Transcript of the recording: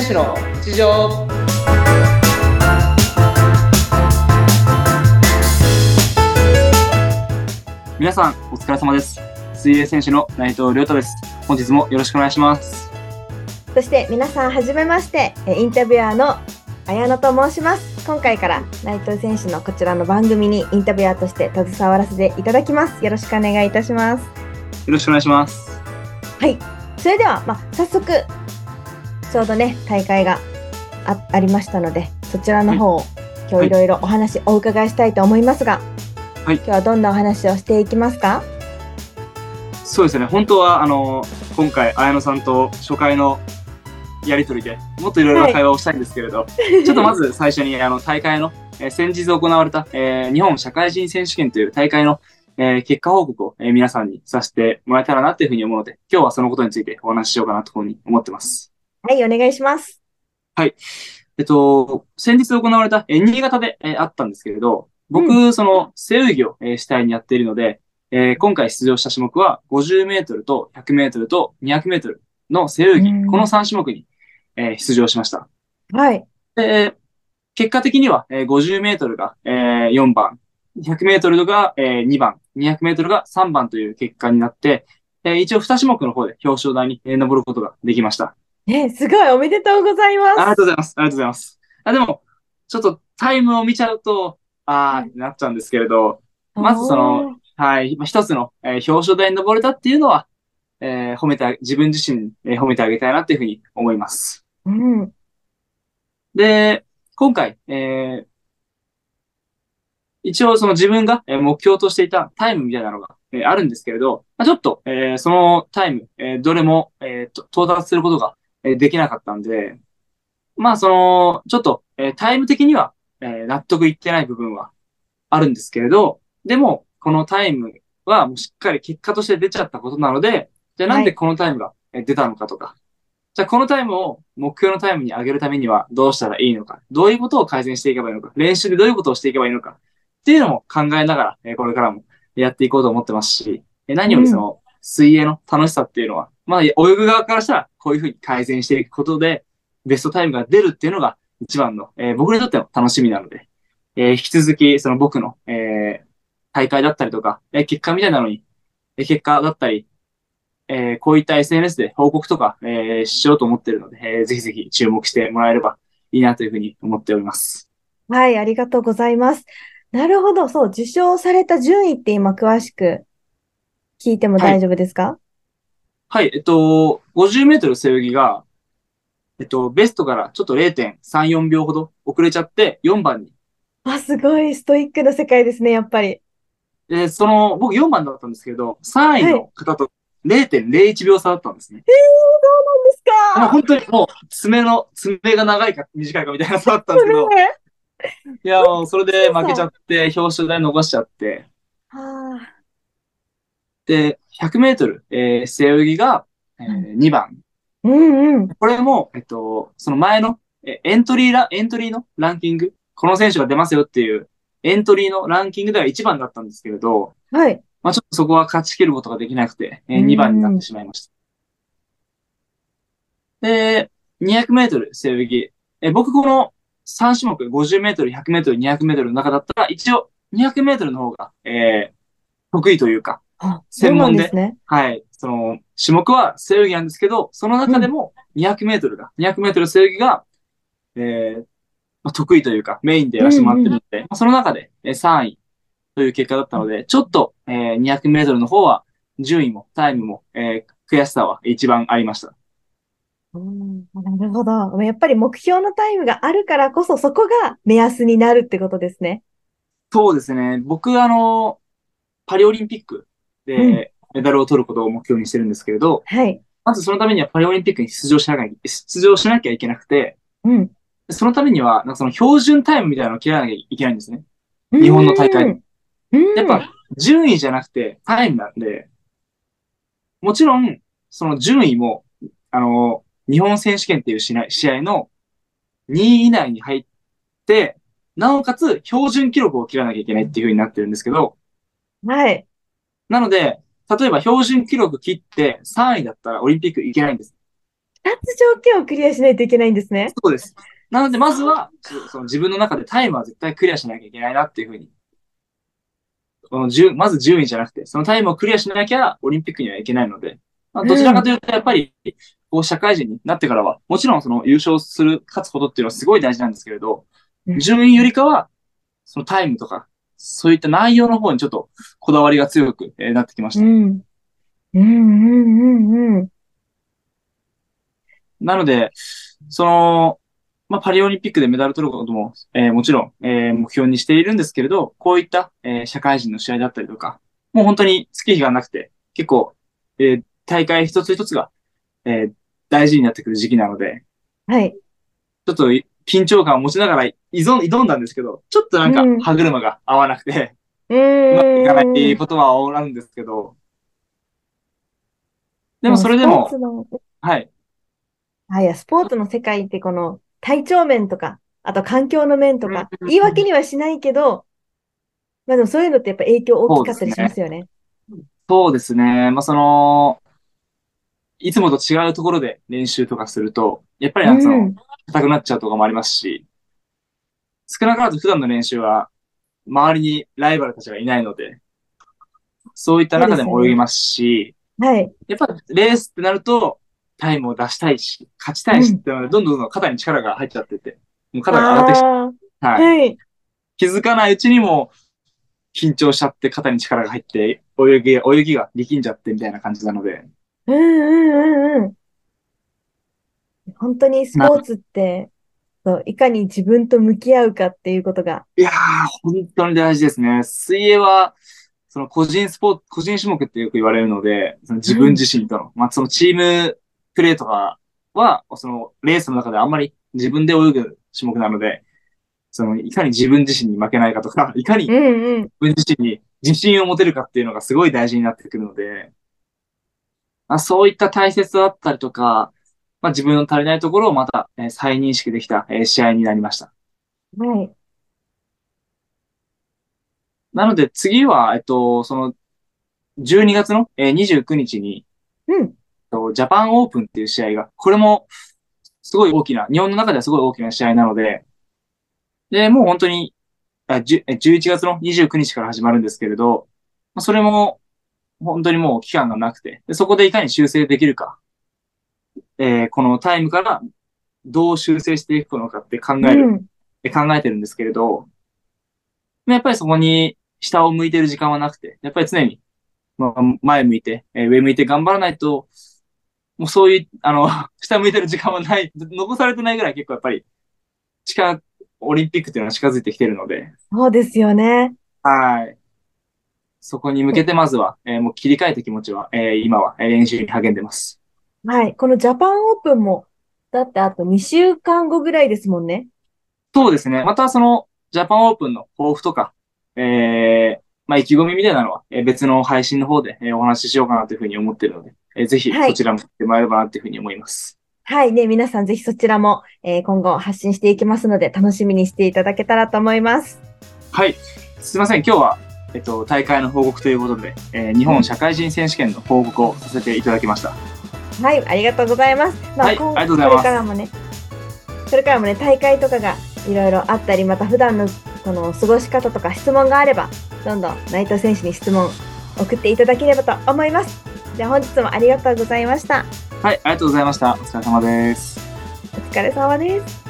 選手の日常皆さんお疲れ様です水泳選手の内藤亮太です本日もよろしくお願いしますそして皆さんはじめまして、えインタビュアーの綾野と申します。今回から内藤選手のこちらの番組にインタビュアーとして携わらせていただきます。よろしくお願いいたします。よろしくお願いしますはい。それでは、まあ、早速、ちょうどね、大会があありましたので、そちらの方を、今日いろいろお話お伺いしたいと思いますが、はい。今日はどんなお話をしていきますか？そうですね本当はあの今回綾野さんと初回のやりとりでもっといろいろ会話をしたいんですけれど、ちょっとまず最初にあの大会の、えー先日行われた、えー日本社会人選手権という大会の、えー結果報告を、えー皆さんにさせてもらえたらなというふうに思うので、今日はそのことについてお話ししようかなというふうに思ってます。はい、お願いします。えっと、先日行われた、えー新潟で、えーあったんですけれど、僕、うその背泳ぎを、えー主体にやっているので、えー今回出場した種目は50メートルと100メートルと200メートルの背泳ぎ、うんこの3種目に、えー出場しました。はい。で、結果的には、えー50メートルが、えー4番、100メートルが、えー2番、200メートルが3番という結果になって、えー一応2種目の方で表彰台に、えー登ることができました。ね、すごい、おめでとうございます。ありがとうございます。ありがとうございます。あ、でも、ちょっとタイムを見ちゃうと、あーってなっちゃうんですけれど、まずそのはい、まあ一つの、えー表彰台に登れたっていうのは、えー褒めてあ、自分自身に、えー褒めてあげたいなっていうふうに思います。うん。で、今回、えー一応その自分がえー目標としていたタイムみたいなのが、えーあるんですけれど、まあ、ちょっと、えーそのタイム、えーどれも、えーと到達することが、えーできなかったんで、まあその、ちょっと、えータイム的には、えー納得いってない部分はあるんですけれど、でも、このタイムはもうしっかり結果として出ちゃったことなので、じゃあなんでこのタイムがえー出たのかとか、じゃあこのタイムを目標のタイムに上げるためにはどうしたらいいのか、どういうことを改善していけばいいのか、練習でどういうことをしていけばいいのか、っていうのも考えながら、えーこれからもやっていこうと思ってますし、えー何よりその、水泳の楽しさっていうのは、まあ、泳ぐ側からしたら、こういうふうに改善していくことで、ベストタイムが出るっていうのが一番の、えー僕にとっての楽しみなので、えー引き続き、その僕の、えー大会だったりとか、えー結果みたいなのに、えー結果だったり、えーこういった SNS で報告とか、えーしようと思っているので、えーぜひぜひ注目してもらえればいいなというふうに思っております。はい、ありがとうございます。なるほど、そう、受賞された順位って今詳しく聞いても大丈夫ですか？はい、えっと、50メートル背泳ぎが、えっと、ベストからちょっと0.34秒ほど遅れちゃって4番に。あ、すごい、ストイックな世界ですね、やっぱり。で、その、僕4番だったんですけど、3位の方と0.01秒差だったんですね。ですか。もう本当にもう、爪の、爪が長いか短いかみたいな差だったんですけど、ねいや、もうそれで負けちゃって、表彰台逃しちゃって、はで、100メートル、えー背泳ぎが、えー2番。あ、うんうん。これも、えっと、その前の、えエントリーラ、エントリーのランキング、この選手が出ますよっていう、エントリーのランキングでは1番だったんですけれど、はい。まあちょっとそこは勝ち切ることができなくて、えーうん2番になってしまいました。で、200メートル背泳ぎ。えー僕この3種目、50メートル、100メートル、200メートルの中だったら、一応200メートルの方が、えー得意というか、あ、専門でですね。はい。その、種目は背泳ぎなんですけど、その中でも200メートルが、200メートル背泳ぎが、えーまあ、得意というか、メインでやらせてもらってるので、まあその中でえー3位という結果だったので、ちょっと、えー200メートルの方は、順位もタイムも、えー悔しさは一番ありました。うん、なるほど。やっぱり目標のタイムがあるからこそ、そこが目安になるってことですね。そうですね。僕、あの、パリオリンピックうんでメダルを取ることを目標にしてるんですけれど、はい。まずそのためにはパリオリンピックに出場しなきゃ、出場しなきゃいけなくて、うん。そのためには、なんかその標準タイムみたいなのを切らなきゃいけないんですね。日本の大会やっぱ、順位じゃなくてタイムなんで、もちろん、その順位も、あの、日本選手権っていう試合試合の2位以内に入って、なおかつ標準記録を切らなきゃいけないっていう風になってるんですけど、はい。なので、例えば標準記録切って3位だったらオリンピック行けないんです。つ条件をクリアしないといけないんですね。そうです。なので、まずは、そその自分の中でタイムは絶対クリアしなきゃいけないなっていうふうに。この順まず順位じゃなくて、そのタイムをクリアしなきゃオリンピックにはいけないので、まあ、どちらかというと、やっぱり、こう、社会人になってからは、もちろんその優勝する、勝つことっていうのはすごい大事なんですけれど、うん順位よりかは、そのタイムとか、そういった内容の方にちょっとこだわりが強くえーなってきました。うん。うんうんうんうん。なので、その、まあ、パリオリンピックでメダル取ることも、えーもちろん、えー目標にしているんですけれど、こういった、えー社会人の試合だったりとか、もう本当に月日がなくて、結構、えー大会一つ一つが、えー大事になってくる時期なので、はい。ちょっと緊張感を持ちながら依存挑んだんですけど、ちょっとなんかうん歯車が合わなくて、ううまくいかな。いことは多なんですけど、でもそれでもはい、はい、スポーツの世界ってこの体調面とか、あと環境の面とか、うん言い訳にはしないけど、まあでもそういうのってやっぱ影響大きかったりしますよね。そうですね。まあ、その、いつもと違うところで練習とかすると、やっぱりなんかその、うん硬くなっちゃうとかもありますし、少なからず普段の練習は、周りにライバルたちがいないので、そういった中でも泳ぎますし、はい。やっぱレースってなると、タイムを出したいし、勝ちたいしってので、どんどんどん肩に力が入っちゃってて、もう肩が上がってきて、はい。気づかないうちにも緊張しちゃって肩に力が入って泳ぎ、泳ぎが力んじゃってみたいな感じなので。うんうんうんうん。本当にスポーツって、そういかに自分と向き合うかっていうことが、いやー、本当に大事ですね。水泳は、その個人スポーツ、個人種目ってよく言われるので、その自分自身との、まあそのチームプレーとかは、そのレースの中であんまり自分で泳ぐ種目なので、そのいかに自分自身に負けないかとか、いかにうんうん。自分自身に自信を持てるかっていうのがすごい大事になってくるので、まあ、そういった大切だったりとか、まあ、自分の足りないところをまた、えー再認識できた、えー試合になりました。はい。なので次は、えっと、その、12月の、えー29日に、うん。えっとジャパンオープンっていう試合が、これもすごい大きな、日本の中ではすごい大きな試合なので、で、もう本当に、あじゅえ11月の29日から始まるんですけれど、まあそれも本当にもう期間がなくて、でそこでいかに修正できるか、えーこのタイムからどう修正していくのかって考える、うん。え考えてるんですけれど、やっぱりそこに下を向いてる時間はなくて、やっぱり常に、まあ、前向いて、えー上向いて頑張らないと、もうそういう、あの、下向いてる時間はない、残されてないぐらい結構やっぱり、近、オリンピックっていうのは近づいてきてるので、そうですよね。はい。そこに向けてまずは、えーもう切り替えた気持ちは、えー今はえー練習に励んでます。はい。このジャパンオープンも、だってあと2週間後ぐらいですもんね。そうですね。またその、ジャパンオープンの抱負とか、えー、まあ意気込みみたいなのは、えー別の配信の方で、えーお話ししようかなというふうに思っているので、えーぜひはいそちらも来てもらえればなというふうに思います。はい。ね、皆さんぜひそちらも、えー今後発信していきますので、楽しみにしていただけたらと思います。はい。すいません。今日は、えっと、大会の報告ということで、えー日本社会人選手権の報告をさせていただきました。はい。ありがとうございます。まはい今あこれからもね、それからもね、大会とかがいろいろあったり、また普段のこの過ごし方とか質問があれば、どんどん内藤選手に質問送っていただければと思います。じゃあ本日もありがとうございました。はい。ありがとうございました。お疲れ様です。お疲れ様です。